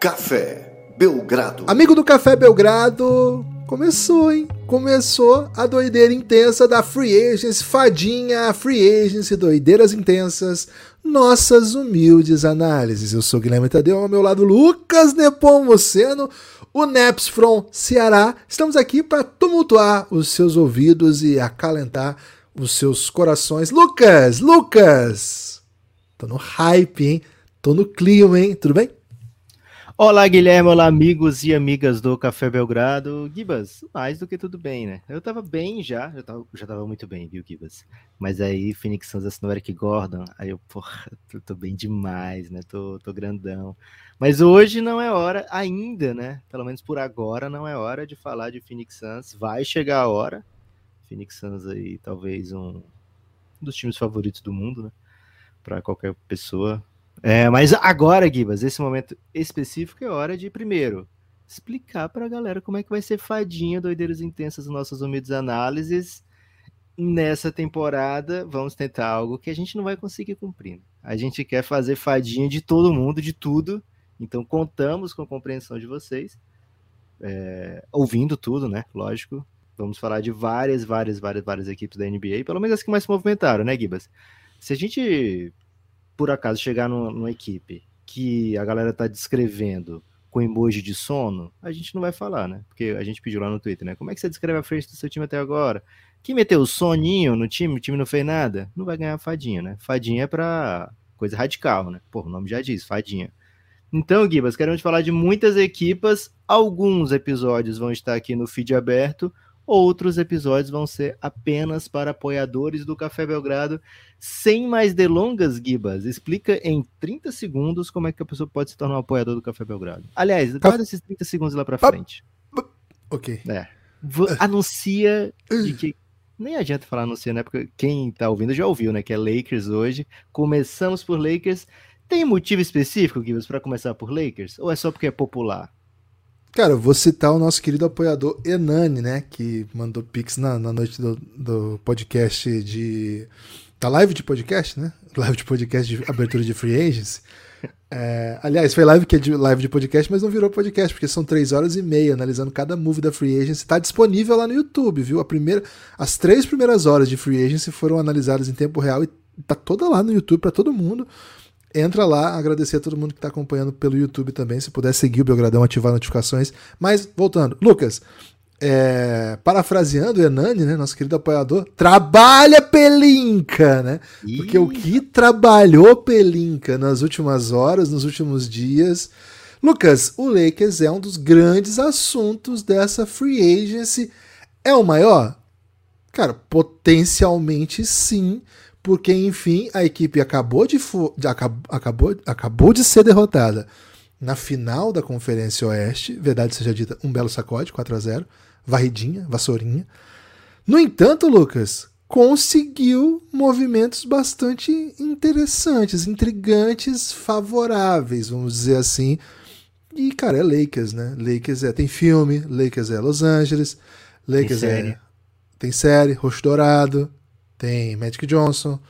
Café Belgrado. Amigo do Café Belgrado, começou, hein? Começou a doideira intensa da Free Agency, fadinha, Free Agency, doideiras intensas, nossas humildes análises. Eu sou Guilherme Tadeu, ao meu lado Lucas Nepomuceno, o Neps from Ceará. Estamos aqui para tumultuar os seus ouvidos e acalentar os seus corações. Lucas, Lucas! Tô no hype, hein? Tô no clima, hein? Tudo bem? Olá, Guilherme, olá, amigos e amigas do Café Belgrado. Gibas, mais do que tudo bem, né? Eu tava bem já, já tava, já tava muito bem, viu, Gibas? Mas aí, Phoenix Suns assinou Eric Gordon, aí eu, porra, tô, tô, bem demais, né? Tô, tô grandão. Mas hoje não é hora ainda, né? Pelo menos por agora não é hora de falar de Phoenix Suns. Vai chegar a hora. Phoenix Suns aí, talvez um dos times favoritos do mundo, né? Para qualquer pessoa, é, mas agora, Gibas, esse momento específico é hora de, primeiro, explicar para a galera como é que vai ser fadinha, doideiras intensas, nossas humildes análises. Nessa temporada, vamos tentar algo que a gente não vai conseguir cumprir. Né? A gente quer fazer fadinha de todo mundo, de tudo. Então, contamos com a compreensão de vocês. É, ouvindo tudo, né? Lógico. Vamos falar de várias, várias, várias, várias equipes da NBA, pelo menos as que mais se movimentaram, né, Gibas? Se a gente por acaso chegar numa, numa equipe que a galera tá descrevendo com emoji de sono, a gente não vai falar, né? Porque a gente pediu lá no Twitter, né? Como é que você descreve a frente do seu time até agora? Quem meteu o soninho no time, o time não fez nada, não vai ganhar fadinha, né? Fadinha é pra coisa radical, né? Pô, o nome já diz, fadinha. Então, Gibas, queremos falar de muitas equipas. Alguns episódios vão estar aqui no feed aberto, Outros episódios vão ser apenas para apoiadores do Café Belgrado. Sem mais delongas, Gibas, explica em 30 segundos como é que a pessoa pode se tornar um apoiador do Café Belgrado. Aliás, guarda esses 30 segundos lá para frente. Ok. É. Anuncia de que nem adianta falar anuncia, né? Porque quem tá ouvindo já ouviu, né? Que é Lakers hoje. Começamos por Lakers. Tem motivo específico, Gibas, para começar por Lakers? Ou é só porque é popular? Cara, vou citar o nosso querido apoiador Enani, né? Que mandou pix na, na noite do, do podcast de. Da live de podcast, né? Live de podcast de abertura de Free Agents. É, aliás, foi live que é de live de podcast, mas não virou podcast, porque são três horas e meia analisando cada move da Free Agency. Está disponível lá no YouTube, viu? A primeira, as três primeiras horas de Free Agency foram analisadas em tempo real e tá toda lá no YouTube para todo mundo. Entra lá, agradecer a todo mundo que está acompanhando pelo YouTube também. Se puder seguir o Belgradão, ativar notificações. Mas, voltando, Lucas, é, parafraseando o Enani, né, nosso querido apoiador, trabalha Pelinca, né? Porque o que trabalhou Pelinca nas últimas horas, nos últimos dias. Lucas, o Lakers é um dos grandes assuntos dessa free agency. É o maior? Cara, potencialmente sim porque enfim a equipe acabou de, de acabou, acabou de ser derrotada na final da Conferência Oeste, verdade seja dita, um belo sacode, 4 a 0 varridinha, vassourinha. No entanto, Lucas, conseguiu movimentos bastante interessantes, intrigantes, favoráveis, vamos dizer assim. E, cara, é Lakers, né? Lakers é, tem filme, Lakers é Los Angeles, Lakers tem é, série. é. Tem série, Roxo Dourado, tem Magic Johnson,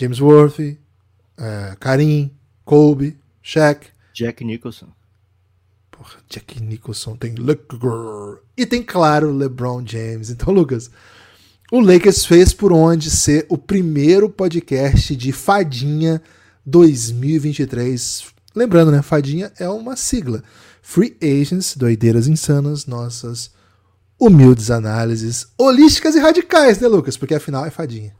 James Worthy, é, Karim, Kobe, Shaq. Jack Nicholson. Porra, Jack Nicholson tem Girl. E tem, claro, LeBron James. Então, Lucas, o Lakers fez por onde ser o primeiro podcast de Fadinha 2023. Lembrando, né? Fadinha é uma sigla. Free Agents, doideiras insanas, nossas humildes análises holísticas e radicais, né, Lucas? Porque afinal é fadinha.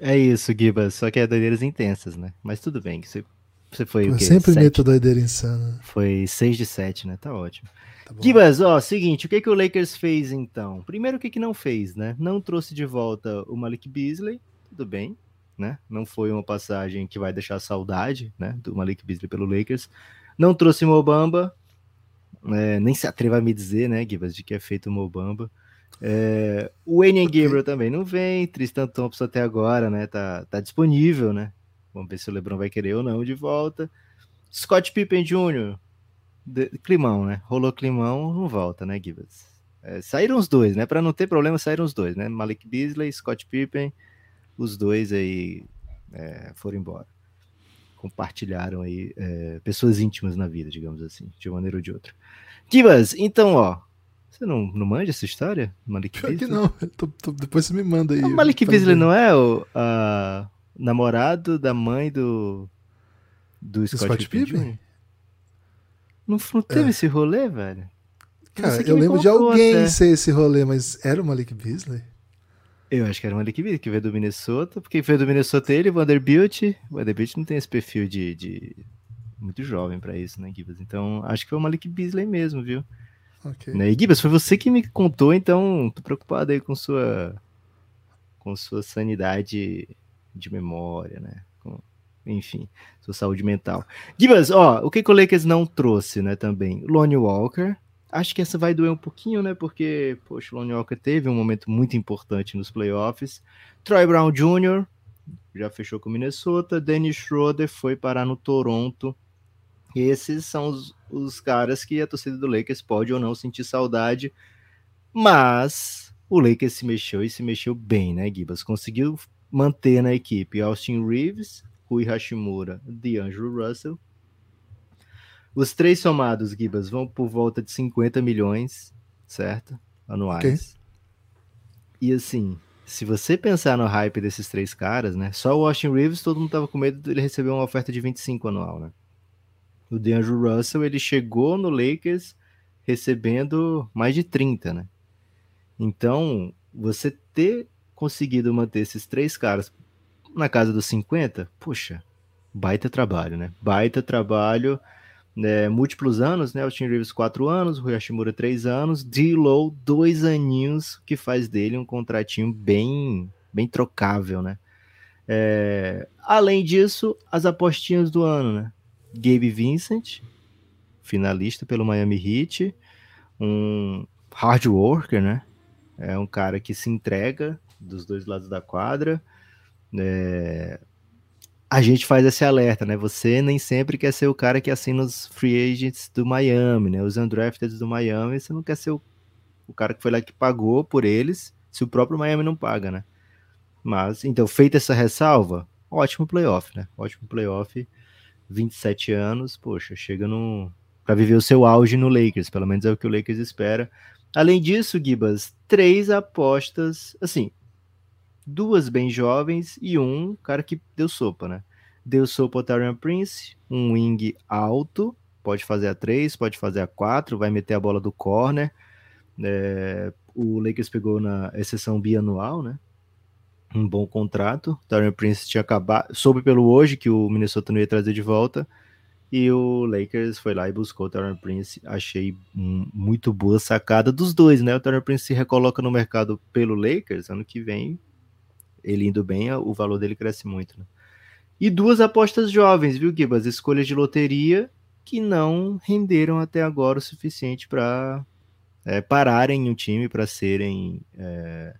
É isso, Gibas, só que é doideiras intensas, né? Mas tudo bem, que você, você foi Eu o quê? sempre sete? meto doideira insana. Foi 6 de 7, né? Tá ótimo. Tá Gibas, ó, seguinte, o que que o Lakers fez então? Primeiro, o que que não fez, né? Não trouxe de volta o Malik Beasley, tudo bem, né? Não foi uma passagem que vai deixar saudade, né? Do Malik Beasley pelo Lakers. Não trouxe Mobamba, é, nem se atreva a me dizer, né, Gibas, de que é feito o Mobamba. É, o Wayne Gabriel também não vem, Tristan Thompson até agora, né, tá, tá disponível, né? Vamos ver se o LeBron vai querer ou não de volta. Scott Pippen Jr., de, climão, né? Rolou climão, não volta, né, Gibas? É, saíram os dois, né? Para não ter problema, saíram os dois, né? Malik Beasley, Scott Pippen, os dois aí é, foram embora. Compartilharam aí é, pessoas íntimas na vida, digamos assim, de uma maneira ou de outra. Kivas, então, ó, você não, não manja essa história? Malik Pior que não, tô, tô, depois você me manda aí. O Malik Beasley não é o a, namorado da mãe do do Scott, Scott Pippen? Não, não teve é. esse rolê, velho? Cara, eu lembro de alguém até. ser esse rolê, mas era o Malik Beasley? Eu acho que era o Malik Beasley, que veio do Minnesota, porque veio do Minnesota ele, o Vanderbilt. O Vanderbilt não tem esse perfil de, de... muito jovem para isso, né, Gibbs? Então, acho que foi o Malik Beasley mesmo, viu? Okay. Né? E Gibbs, foi você que me contou, então tô preocupado aí com sua com sua sanidade de memória, né? Com, enfim, sua saúde mental. Gibbs, ó, o que o Lakers não trouxe, né, também? Lonnie Walker, Acho que essa vai doer um pouquinho, né? Porque, poxa, o Lonnie Walker teve um momento muito importante nos playoffs. Troy Brown Jr. já fechou com o Minnesota. Dennis Schroeder foi parar no Toronto. Esses são os, os caras que a torcida do Lakers pode ou não sentir saudade. Mas o Lakers se mexeu e se mexeu bem, né, Gibas? Conseguiu manter na equipe Austin Reeves, Rui Hashimura, DeAngelo Russell os três somados, Gibas, vão por volta de 50 milhões, certo? Anuais. Okay. E assim, se você pensar no hype desses três caras, né? Só o Austin Reeves, todo mundo tava com medo de ele receber uma oferta de 25 anual, né? O DeAndre Russell, ele chegou no Lakers recebendo mais de 30, né? Então, você ter conseguido manter esses três caras na casa dos 50, puxa, baita trabalho, né? Baita trabalho né, múltiplos anos, né? O Tim Reeves, quatro anos, o Hashimura, três anos, D-Low, dois aninhos, que faz dele um contratinho bem, bem trocável, né? É, além disso, as apostinhas do ano, né? Gabe Vincent, finalista pelo Miami Heat, um hard worker, né? É um cara que se entrega dos dois lados da quadra. É, a gente faz esse alerta, né? Você nem sempre quer ser o cara que assina os free agents do Miami, né? Os undrafted do Miami, você não quer ser o, o cara que foi lá que pagou por eles, se o próprio Miami não paga, né? Mas, então, feita essa ressalva, ótimo playoff, né? Ótimo playoff, 27 anos, poxa, chega no para viver o seu auge no Lakers, pelo menos é o que o Lakers espera. Além disso, Gibas, três apostas, assim, duas bem jovens e um cara que deu sopa, né? Deu sopa o Tyrion Prince, um wing alto, pode fazer a três, pode fazer a quatro, vai meter a bola do corner. É, o Lakers pegou na exceção bianual, né? Um bom contrato. Tyrion Prince tinha acabado, soube pelo hoje que o Minnesota não ia trazer de volta. E o Lakers foi lá e buscou o Tyron Prince. Achei muito boa sacada dos dois, né? O Tyron Prince se recoloca no mercado pelo Lakers. Ano que vem ele indo bem, o valor dele cresce muito. Né? E duas apostas jovens, viu, Gibas? Escolhas de loteria que não renderam até agora o suficiente para é, pararem o time, para serem é,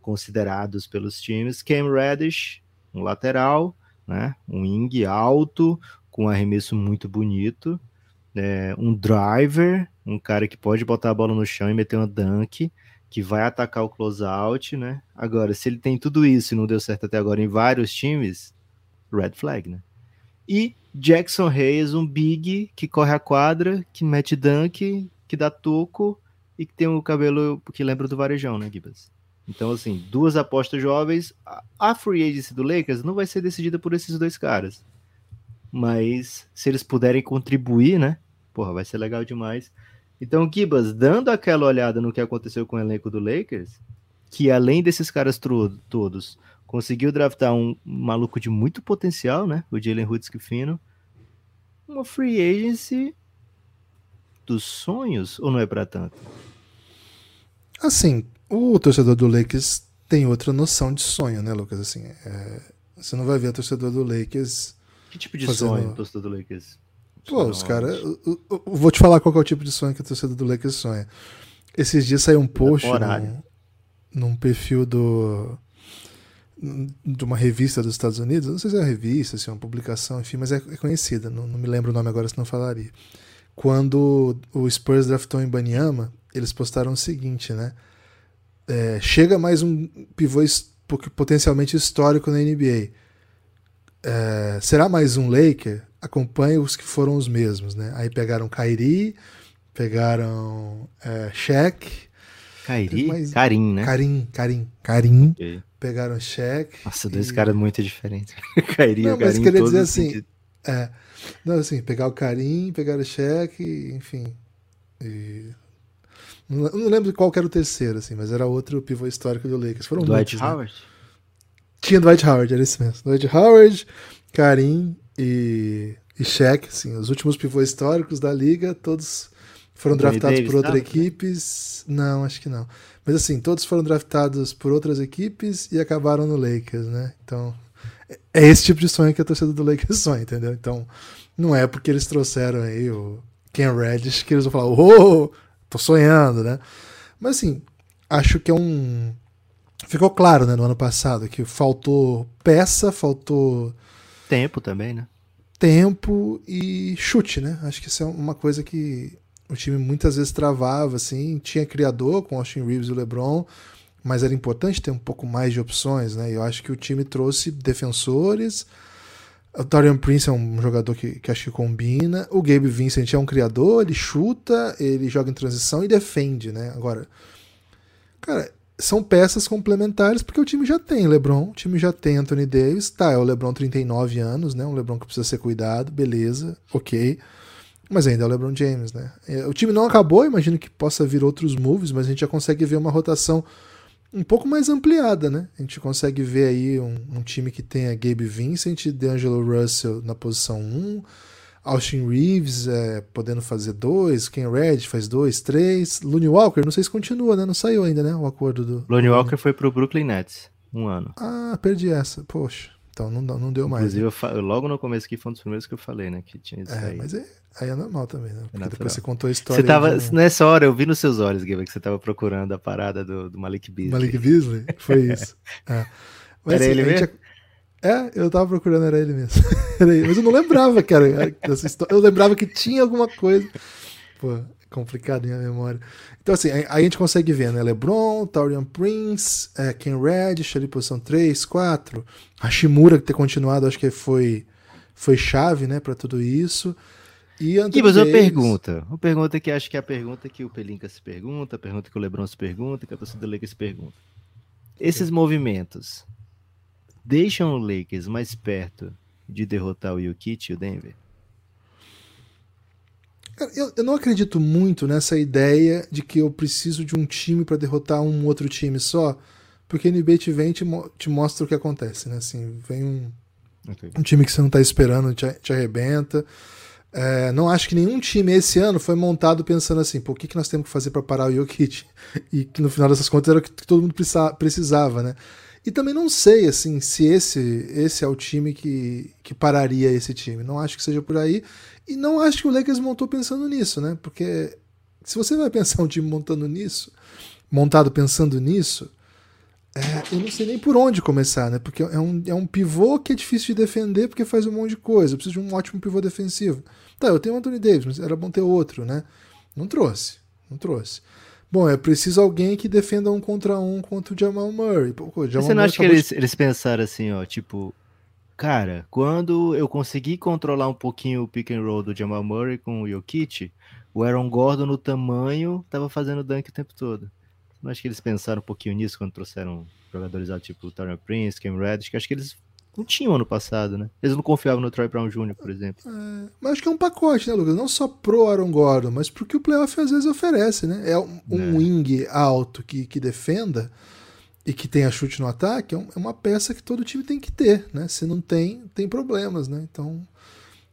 considerados pelos times. Cam Reddish, um lateral, né? um wing alto, com um arremesso muito bonito. É, um driver, um cara que pode botar a bola no chão e meter uma dunk que vai atacar o closeout, né? Agora, se ele tem tudo isso e não deu certo até agora em vários times, red flag, né? E Jackson Reyes, um big que corre a quadra, que mete dunk, que dá toco e que tem o um cabelo que lembra do Varejão, né, Gibas? Então, assim, duas apostas jovens. A free agency do Lakers não vai ser decidida por esses dois caras. Mas se eles puderem contribuir, né? Porra, vai ser legal demais. Então, Gibas, dando aquela olhada no que aconteceu com o elenco do Lakers, que além desses caras todos, conseguiu draftar um maluco de muito potencial, né? O Jalen Hudson fino. Uma free agency dos sonhos ou não é para tanto? Assim, o torcedor do Lakers tem outra noção de sonho, né, Lucas? Assim, é... você não vai ver o torcedor do Lakers. Que tipo de fazendo... sonho, torcedor do Lakers? Pô, os caras. Vou te falar qual é o tipo de sonho que a torcida do Lakers sonha. Esses dias saiu um post num, num, perfil do. de uma revista dos Estados Unidos. Não sei se é uma revista, se é uma publicação, enfim, mas é, é conhecida. Não, não, me lembro o nome agora, senão falaria. Quando o Spurs draftou em Banyama, eles postaram o seguinte, né? É, chega mais um pivô potencialmente histórico na NBA. é, será mais um Laker? Acompanhe os que foram os mesmos, né? Aí pegaram Kyrie, pegaram é, Shaq. Kairi? Mas- Karim, né? Karim, Karim, Karim. Ok. Pegaram Shaq. Nossa, dois e- caras muito diferentes. Kairi Não, e mas Karim queria dizer assim. É. Não, assim, pegar o Karim, pegar o Shaq, enfim. E... Não não lembro qual era o terceiro, assim, mas era outro pivô histórico do Lakers. Foram Dwight muitos, né? Howard? Tinha Dwight Howard, era isso mesmo. Dwight Howard, Karim e, e Shaq, assim, os últimos pivôs históricos da liga, todos foram Anthony draftados Davis por outras tava também? equipes. Não, acho que não. Mas assim, todos foram draftados por outras equipes e acabaram no Lakers, né? Então, é- é esse tipo de sonho que a torcida do Lakers sonha, entendeu? Então, não é porque eles trouxeram aí o Ken Reddish que eles vão falar, ô, tô sonhando, né? Mas assim, acho que é um. Ficou claro, né, no ano passado, que faltou peça, faltou Tempo também, né? Tempo e chute, né? Acho que isso é uma coisa que o time muitas vezes travava, assim. Tinha criador com Austin Reeves e LeBron, mas era importante ter um pouco mais de opções, né? E eu acho que o time trouxe defensores. O Dorian Prince é um jogador que, que acho que combina. O Gabe Vincent é um criador, ele chuta, ele joga em transição e defende, né? Agora, cara, são peças complementares porque o time já tem LeBron, o time já tem Anthony Davis, tá, é o LeBron 39 anos, né? Um LeBron que precisa ser cuidado, beleza, ok. Mas ainda é o LeBron James, né? É, O time não acabou, imagino que possa vir outros moves, mas a gente já consegue ver uma rotação um pouco mais ampliada, né? A gente consegue ver aí um, um time que tenha Gabe Vincent, D'Angelo Russell na posição 1, Austin Reeves é, podendo fazer dois, Ken Red faz dois, três, Looney Walker, não sei se continua, né? Não saiu ainda, né? O acordo do. Lonnie Walker foi pro Brooklyn Nets. Um ano. Ah, perdi essa. Poxa, então não, não deu mais. Inclusive, eu fa- logo no começo aqui foi um dos primeiros que eu falei, né? Que tinha isso É, aí. mas é, aí é normal também, né? Porque natural. depois você contou a história. Você tava, de nessa hora, eu vi nos seus olhos, Giba, que você tava procurando a parada do, do Malik Beasley. Malik Beasley? Foi isso. É. Era ele a gente mesmo? É, eu tava procurando, era ele mesmo. Era ele. Mas eu não lembrava, cara, dessa história. Eu lembrava que tinha alguma coisa. Pô, complicado minha memória. Então, assim, aí a gente consegue ver, né? LeBron, Taurian Prince, é, Ken Reddish, ali posição 3, 4. Hashimura, que ter continuado, acho que foi, foi chave, né, pra tudo isso. E Anthony Gibas, uma pergunta. Uma pergunta que acho que é a pergunta que o Pelinka se pergunta, a pergunta que o Lebron se pergunta, que a torcida Lakers se pergunta. Esses movimentos deixam o Lakers mais perto de derrotar o Jokic e o Denver? Eu, eu não acredito muito nessa ideia de que eu preciso de um time pra derrotar um outro time só, porque a NBA te vem e te, mo- te mostra o que acontece, né? Assim, vem um, um time que você não tá esperando, te, te arrebenta. É, não acho que nenhum time esse ano foi montado pensando assim, pô, o que, que nós temos que fazer pra parar o Jokic? E que no final dessas contas era o que todo mundo precisa- precisava, né? E também não sei, assim, se esse, esse é o time que, que pararia esse time. Não acho que seja por aí. E não acho que o Lakers montou pensando nisso, né? Porque se você vai pensar um time montando nisso, montado pensando nisso, é, eu não sei nem por onde começar, né? Porque é um, é um pivô que é difícil de defender porque faz um monte de coisa. Eu preciso de um ótimo pivô defensivo. Tá, eu tenho o Anthony Davis, mas era bom ter outro, né? Não trouxe. Não trouxe. Bom, é preciso alguém que defenda um contra um contra o Jamal Murray. Pô, o Jamal Você não acha que acabou de- eles, eles pensaram assim, ó, tipo, cara, quando eu consegui controlar um pouquinho o pick and roll do Jamal Murray com o Jokic, o Aaron Gordon no tamanho tava fazendo dunk o tempo todo. Você não acha que eles pensaram um pouquinho nisso quando trouxeram jogadores lá, tipo o Tyron Prince, Cam Reddish, que acho que eles não tinham ano passado, né? Eles não confiavam no Troy Brown Jr., por exemplo. Mas acho que é um pacote, né, Lucas? Não só pro Aaron Gordon, mas porque o playoff às vezes oferece, né? É um, um É. wing alto que, que defenda e que tenha chute no ataque, é, um- é uma peça que todo time tem que ter, né? Se não tem, tem problemas, né? Então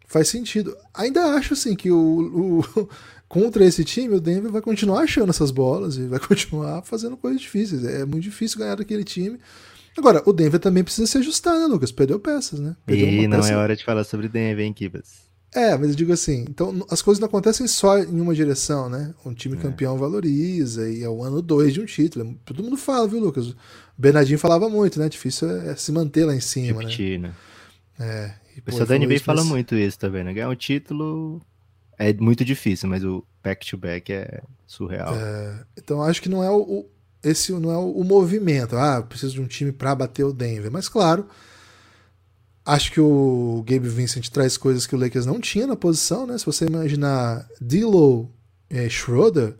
faz sentido. Ainda acho assim que o, o- contra esse time o Denver vai continuar achando essas bolas e vai continuar fazendo coisas difíceis. É muito difícil ganhar daquele time. Agora, o Denver também precisa se ajustar, né, Lucas? Perdeu peças, né? Perdeu E não peça- é hora de falar sobre Denver, hein, Kibas? é, mas eu digo assim, então as coisas não acontecem só em uma direção, né? Um time É. campeão valoriza e é o ano dois de um título. Todo mundo fala, viu, Lucas? O Bernardinho falava muito, né? Difícil é, é se manter lá em cima, né? Repetir, né? É. E, O pessoal da NBA isso, fala mas- muito isso também, né? Ganhar um título é muito difícil, mas o back-to-back é surreal. Então acho que não é o- esse não é o, movimento. Ah, preciso de um time pra bater o Denver. Mas claro, Acho que o Gabe Vincent traz coisas que o Lakers não tinha na posição, né? Se você imaginar D'Lo e Schroeder,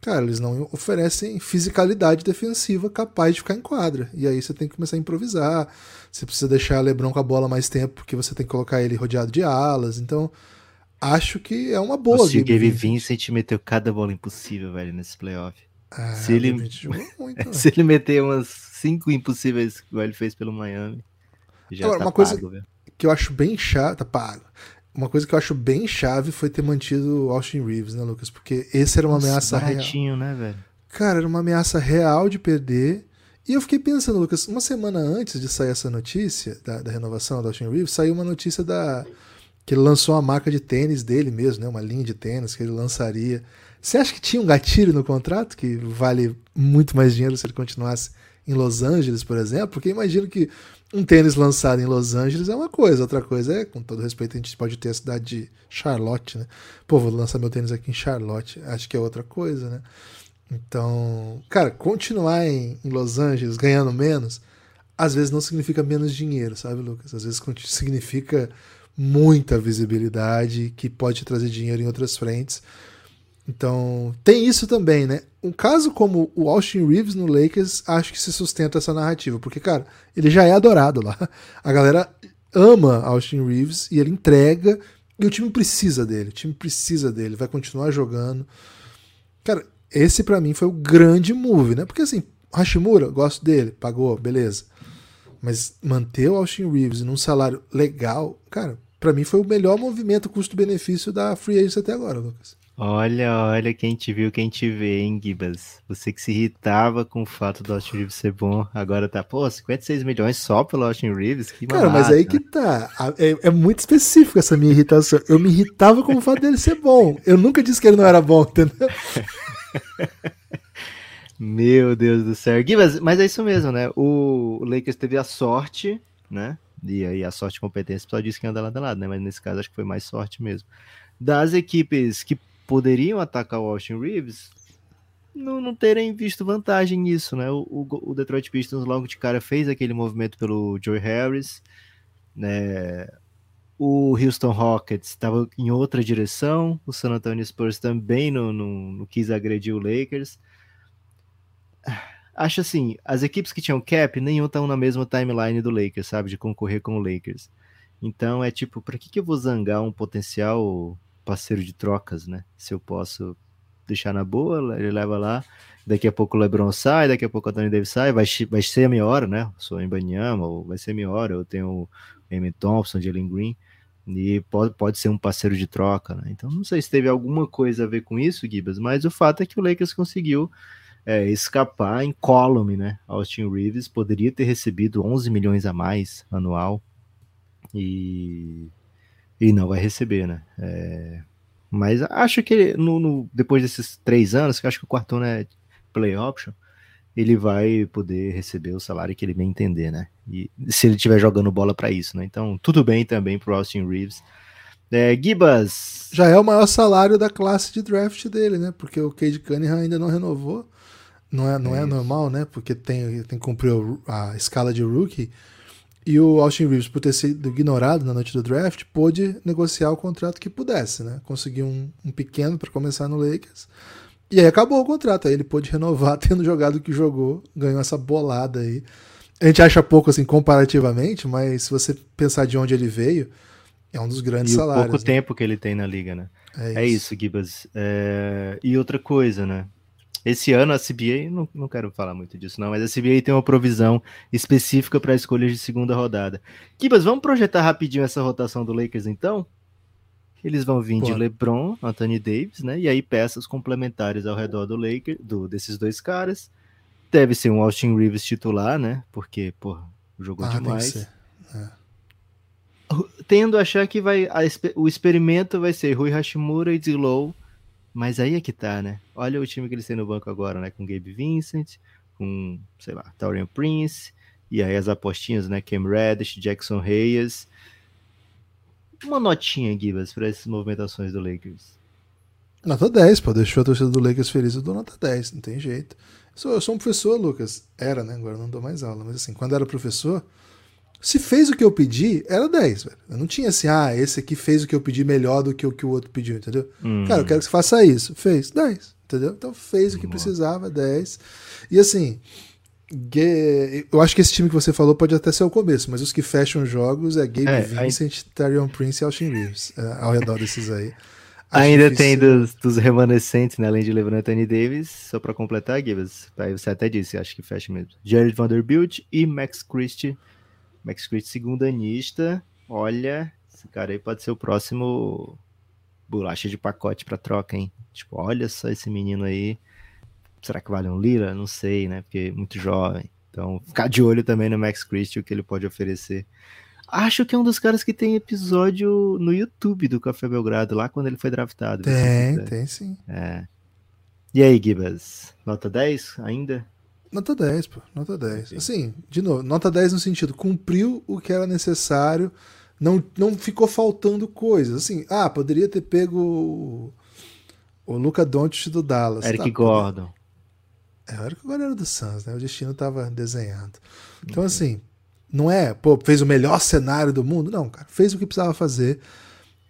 cara, eles não oferecem fisicalidade defensiva capaz de ficar em quadra. E aí você tem que começar a improvisar. Você precisa deixar LeBron com a bola mais tempo, porque você tem que colocar ele rodeado de alas. Então, acho que é uma boa. Nossa, o Gabe Vincent. Vincent meteu cada bola impossível, velho, nesse playoff. Ah, se ele, muito, se ele meter umas cinco impossíveis, igual ele fez pelo Miami. Já Agora, tá uma coisa pago, velho. que eu acho bem chave, tá pago. Uma coisa que eu acho bem chave foi ter mantido o Austin Reeves, né, Lucas? Porque esse era uma Nossa, ameaça real. né, velho? Cara, era uma ameaça real de perder. E eu fiquei pensando, Lucas, uma semana antes de sair essa notícia da, da renovação do Austin Reeves, saiu uma notícia da que ele lançou uma marca de tênis dele mesmo, né? Uma linha de tênis que ele lançaria. Você acha que tinha um gatilho no contrato que vale muito mais dinheiro se ele continuasse em Los Angeles, por exemplo? Porque imagino que um tênis lançado em Los Angeles é uma coisa, outra coisa é, com todo respeito, a gente pode ter a cidade de Charlotte, né? Pô, vou lançar meu tênis aqui em Charlotte, acho que é outra coisa, né? Então, cara, continuar em, em Los Angeles ganhando menos, às vezes não significa menos dinheiro, sabe, Lucas? Às vezes significa muita visibilidade que pode trazer dinheiro em outras frentes. Então, tem isso também, né? Um caso como o Austin Reeves no Lakers, acho que se sustenta essa narrativa, porque, cara, ele já é adorado lá. A galera ama Austin Reeves e ele entrega, e o time precisa dele. O time precisa dele, vai continuar jogando. Cara, esse para mim foi o grande move, né? Porque assim, Hashimura, gosto dele, pagou, beleza. Mas manter o Austin Reeves num salário legal, cara, para mim foi o melhor movimento custo-benefício da Free Agents até agora, Lucas. Olha, olha quem te viu, quem te vê, hein, Gibas? Você que se irritava com o fato do Austin Reeves ser bom, agora tá, pô, 56 milhões só pelo Austin Reeves? Que Cara, mas aí que tá. É, é, muito específico essa minha irritação. Eu me irritava com o fato dele ser bom. Eu nunca disse que ele não era bom, entendeu? Meu Deus do céu. Gibas, mas é isso mesmo, né? O Lakers teve a sorte, né? E aí a sorte e competência, só disse que anda lado a lado, né? Mas nesse caso acho que foi mais sorte mesmo. Das equipes que poderiam atacar o Austin Reeves, não, não terem visto vantagem nisso, né? O, o, Detroit Pistons logo de cara fez aquele movimento pelo Joe Harris, né? O Houston Rockets estava em outra direção, o San Antonio Spurs também não, não, não quis agredir o Lakers. Acho assim, as equipes que tinham cap, nenhum estão na mesma timeline do Lakers, sabe? De concorrer com o Lakers. Então é tipo, para que, que eu vou zangar um potencial parceiro de trocas, né? Se eu posso deixar na boa, ele leva lá. Daqui a pouco o LeBron sai, daqui a pouco o Anthony Davis sai, vai, vai ser a minha hora, né? Sou em Banyama, ou vai ser a minha hora. Eu tenho o Amy Thompson, Jalen Green, e pode, pode ser um parceiro de troca, né? Então não sei se teve alguma coisa a ver com isso, Gibas, mas o fato é que o Lakers conseguiu é, escapar em column, né? Austin Reeves poderia ter recebido 11 milhões a mais anual e e não vai receber, né? É, mas acho que no, no, depois desses três anos, que acho que o quarto ano é play option, ele vai poder receber o salário que ele bem entender, né? E se ele estiver jogando bola para isso, né? Então, tudo bem também pro Austin Reeves. É, Gibas. Já é o maior salário da classe de draft dele, né? Porque o Cade Cunningham ainda não renovou. Não é, não é, é normal, né? Porque tem, tem que cumprir a escala de rookie. E o Austin Reeves, por ter sido ignorado na noite do draft, pôde negociar o contrato que pudesse, né? Conseguiu um, um pequeno para começar no Lakers. E aí acabou o contrato. Aí ele pôde renovar tendo jogado o que jogou, ganhou essa bolada aí. A gente acha pouco assim comparativamente, mas se você pensar de onde ele veio, é um dos grandes e salários. pouco né? tempo que ele tem na liga, né? É isso, é isso Gibas. É... E outra coisa, né? Esse ano a CBA, não, não quero falar muito disso não, mas a CBA tem uma provisão específica para escolhas de segunda rodada. Kibas, vamos projetar rapidinho essa rotação do Lakers então? Eles vão vir Pô. de LeBron, Anthony Davis, né? E aí peças complementares ao redor do Lakers, do, desses dois caras. Deve ser um Austin Reeves titular, né? Porque, pô, jogou Ah, demais. É. Tendo a achar que vai, a o experimento vai ser Rui Hashimura e Dilow, mas aí é que tá, né? Olha o time que eles têm no banco agora, né? Com Gabe Vincent, com, sei lá, Taurian Prince, e aí as apostinhas, né? Cam Reddish, Jackson Reyes. Uma notinha, Gibas, para essas movimentações do Lakers. Nota 10, pô. Deixou a torcida do Lakers feliz, eu dou nota 10, não tem jeito. Eu sou, eu sou um professor, Lucas. Era, né? Agora não dou mais aula, mas assim, quando era professor, Se fez o que eu pedi, era 10, velho. Eu não tinha assim, ah, esse aqui fez o que eu pedi melhor do que o que o outro pediu, entendeu? Hum. Cara, eu quero que você faça isso. Fez, 10, entendeu? Então fez o que precisava, 10. E assim, eu acho que esse time que você falou pode até ser o começo, mas os que fecham jogos é Gabe É, Vincent, Tarion Prince e Austin Reeves, é, ao redor desses aí. Acho Ainda difícil- tem dos, dos remanescentes, né? Além de LeBron Anthony Davis, só pra completar, Gibbs. Aí você até disse, acho que fecha mesmo. Jared Vanderbilt e Max Christie. Max Christie, segundanista. Olha, esse cara aí pode ser o próximo bolacha de pacote pra troca, hein? Tipo, olha só esse menino aí. Será que vale um lira? Não sei, né? Porque é muito jovem. Então, ficar de olho também no Max Christie, o que ele pode oferecer. Acho que é um dos caras que tem episódio no YouTube do Café Belgrado, lá quando ele foi draftado. Tem, tem sim. É. E aí, Gibas? Nota 10 ainda? Nota 10, pô. Nota 10. Assim, de novo, nota 10 no sentido, cumpriu o que era necessário, não, não ficou faltando coisas. Assim, ah, poderia ter pego o, o Luca Doncic do Dallas. Eric Tá, Gordon. É, o Eric Gordon era do Suns, né? O destino tava desenhado. Então, assim, não é, pô, fez o melhor cenário do mundo. Não, cara, fez o que precisava fazer.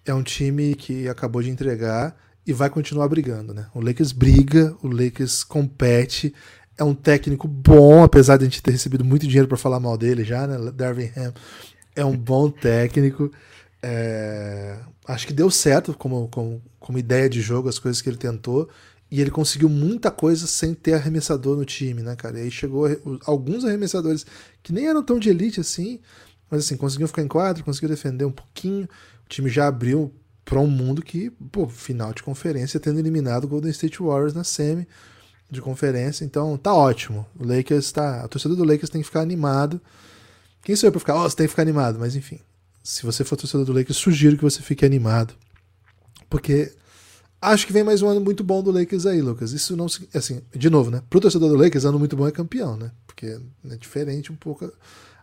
É um time que acabou de entregar e vai continuar brigando, né? O Lakers briga, o Lakers compete. É um técnico bom, apesar de a gente ter recebido muito dinheiro para falar mal dele já, né? Darvin Ham é um bom técnico. É, acho que deu certo como, como, como ideia de jogo, as coisas que ele tentou. E ele conseguiu muita coisa sem ter arremessador no time, né, cara? E aí chegou alguns arremessadores que nem eram tão de elite assim, mas assim, conseguiu ficar em quadro, conseguiu defender um pouquinho. O time já abriu para um mundo que, pô, final de conferência, tendo eliminado o Golden State Warriors na semi de conferência. Então tá ótimo. O Lakers tá. A torcida do Lakers tem que ficar animado. Quem sou eu pra ficar? Ó, você tem que ficar animado, mas enfim. Se você for torcedor do Lakers, sugiro que você fique animado. Porque acho que vem mais um ano muito bom do Lakers aí, Lucas. Isso não assim, de novo, né? Pro torcedor do Lakers, ano muito bom é campeão, né? Porque é diferente um pouco.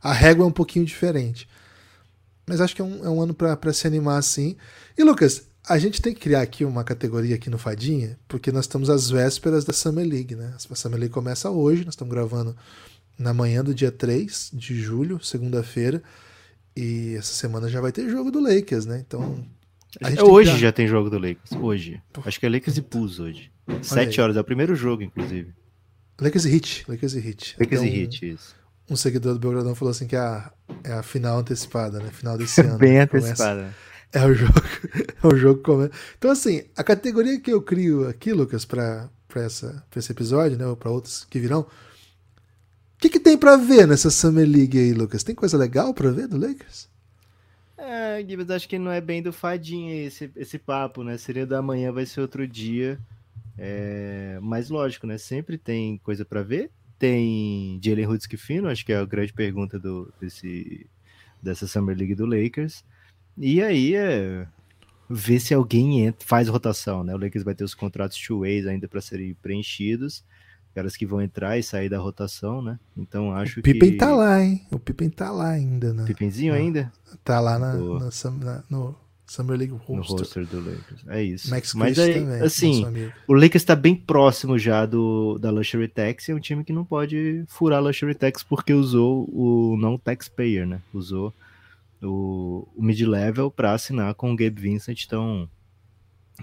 A régua é um pouquinho diferente. Mas acho que é um, é um ano pra se animar assim. E Lucas, a gente tem que criar aqui uma categoria aqui no Fadinha, porque nós estamos às vésperas da Summer League, né? A Summer League começa hoje, nós estamos gravando na manhã do dia 3 de julho, segunda-feira. E essa semana já vai ter jogo do Lakers, né? Então. É, tem hoje já tem jogo do Lakers. Hoje. Acho que é Lakers e Bulls hoje. Sete aí. horas. É o primeiro jogo, inclusive. Lakers e Hit. Lakers e Hit. Lakers Até e Heat, isso. Um seguidor do Belgradão falou assim que é a, é a final antecipada, né? Final desse ano. Bem né? Começa- antecipada. É o jogo. É o jogo que começa. Então, assim, a categoria que eu crio aqui, Lucas, pra, essa, pra esse episódio, né? Ou pra outros que virão. O que, que tem pra ver nessa Summer League aí, Lucas? Tem coisa legal pra ver do Lakers? É, Gibbs, acho que não é bem do fadinha esse, esse papo, né? Seria da manhã, vai ser outro dia. É, mas lógico, né? Sempre tem coisa pra ver. Tem Jalen Hudson fino, acho que é a grande pergunta do, desse, dessa Summer League do Lakers. E aí é ver se alguém entra, faz rotação, né? O Lakers vai ter os contratos two ways ainda para serem preenchidos. Caras que vão entrar e sair da rotação, né? Então acho O Pippen que. tá lá, hein? O Pippen tá lá ainda, né? Pippenzinho Ah. ainda? Tá lá na, na no Summer League no roster. roster do Lakers. É isso. Max Mas aí, também, assim, o Lakers está bem próximo já do da Luxury Tax e é um time que não pode furar a Luxury Tax porque usou o não taxpayer, né? Usou o, o mid-level para assinar com o Gabe Vincent, então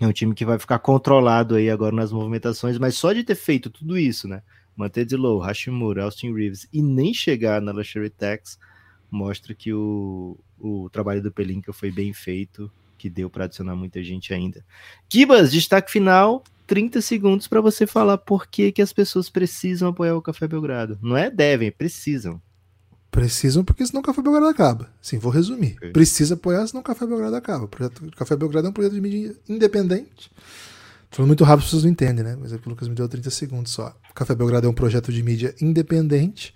é um time que vai ficar controlado aí agora nas movimentações, mas só de ter feito tudo isso, né? Manter de low, Hashimura, Austin Reeves e nem chegar na Luxury Tax mostra que o, o trabalho do Pelinka foi bem feito, que deu para adicionar muita gente ainda. Kibas, destaque final, 30 segundos para você falar por que, que as pessoas precisam apoiar o Café Belgrado. Não é devem, precisam. Precisam, porque senão o Café Belgrado acaba. Sim, vou resumir. Ok. Precisa apoiar, senão o Café Belgrado acaba. O projeto o Café Belgrado é um projeto de mídia independente. Tô falando muito rápido, pessoas não entendem, né? Mas é que o Lucas me deu 30 segundos só. O Café Belgrado é um projeto de mídia independente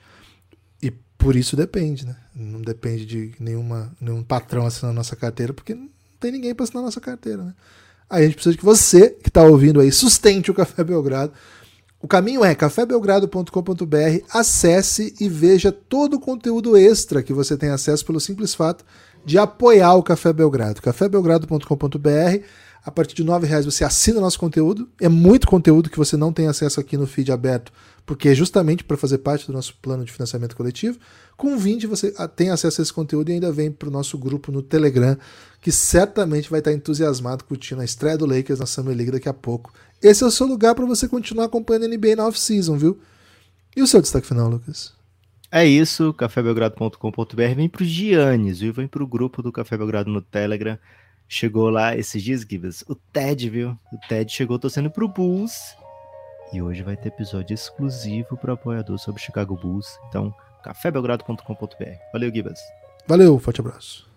e por isso depende, né? Não depende de nenhuma, nenhum patrão assinar a nossa carteira, porque não tem ninguém para assinar a nossa carteira, né? Aí a gente precisa que você, que está ouvindo aí, sustente o Café Belgrado. O caminho é cafébelgrado.com.br, acesse e veja todo o conteúdo extra que você tem acesso pelo simples fato de apoiar o Café Belgrado. cafébelgrado.com.br, A partir de R$ reais você assina nosso conteúdo. É muito conteúdo que você não tem acesso aqui no feed aberto, porque é justamente para fazer parte do nosso plano de financiamento coletivo. Com 20 você tem acesso a esse conteúdo e ainda vem para o nosso grupo no Telegram, que certamente vai estar entusiasmado curtindo a estreia do Lakers na Summer League daqui a pouco. Esse é o seu lugar para você continuar acompanhando a NBA na off-season, viu? E o seu destaque final, Lucas? É isso, cafébelgrado.com.br. Vem pro Giannis, viu? Vem pro grupo do Café Belgrado no Telegram. Chegou lá esses dias, Gibbs. O Ted, viu? O Ted chegou torcendo pro Bulls. E hoje vai ter episódio exclusivo para apoiador sobre Chicago Bulls. Então, cafébelgrado.com.br. Valeu, Gibbs. Valeu, forte abraço.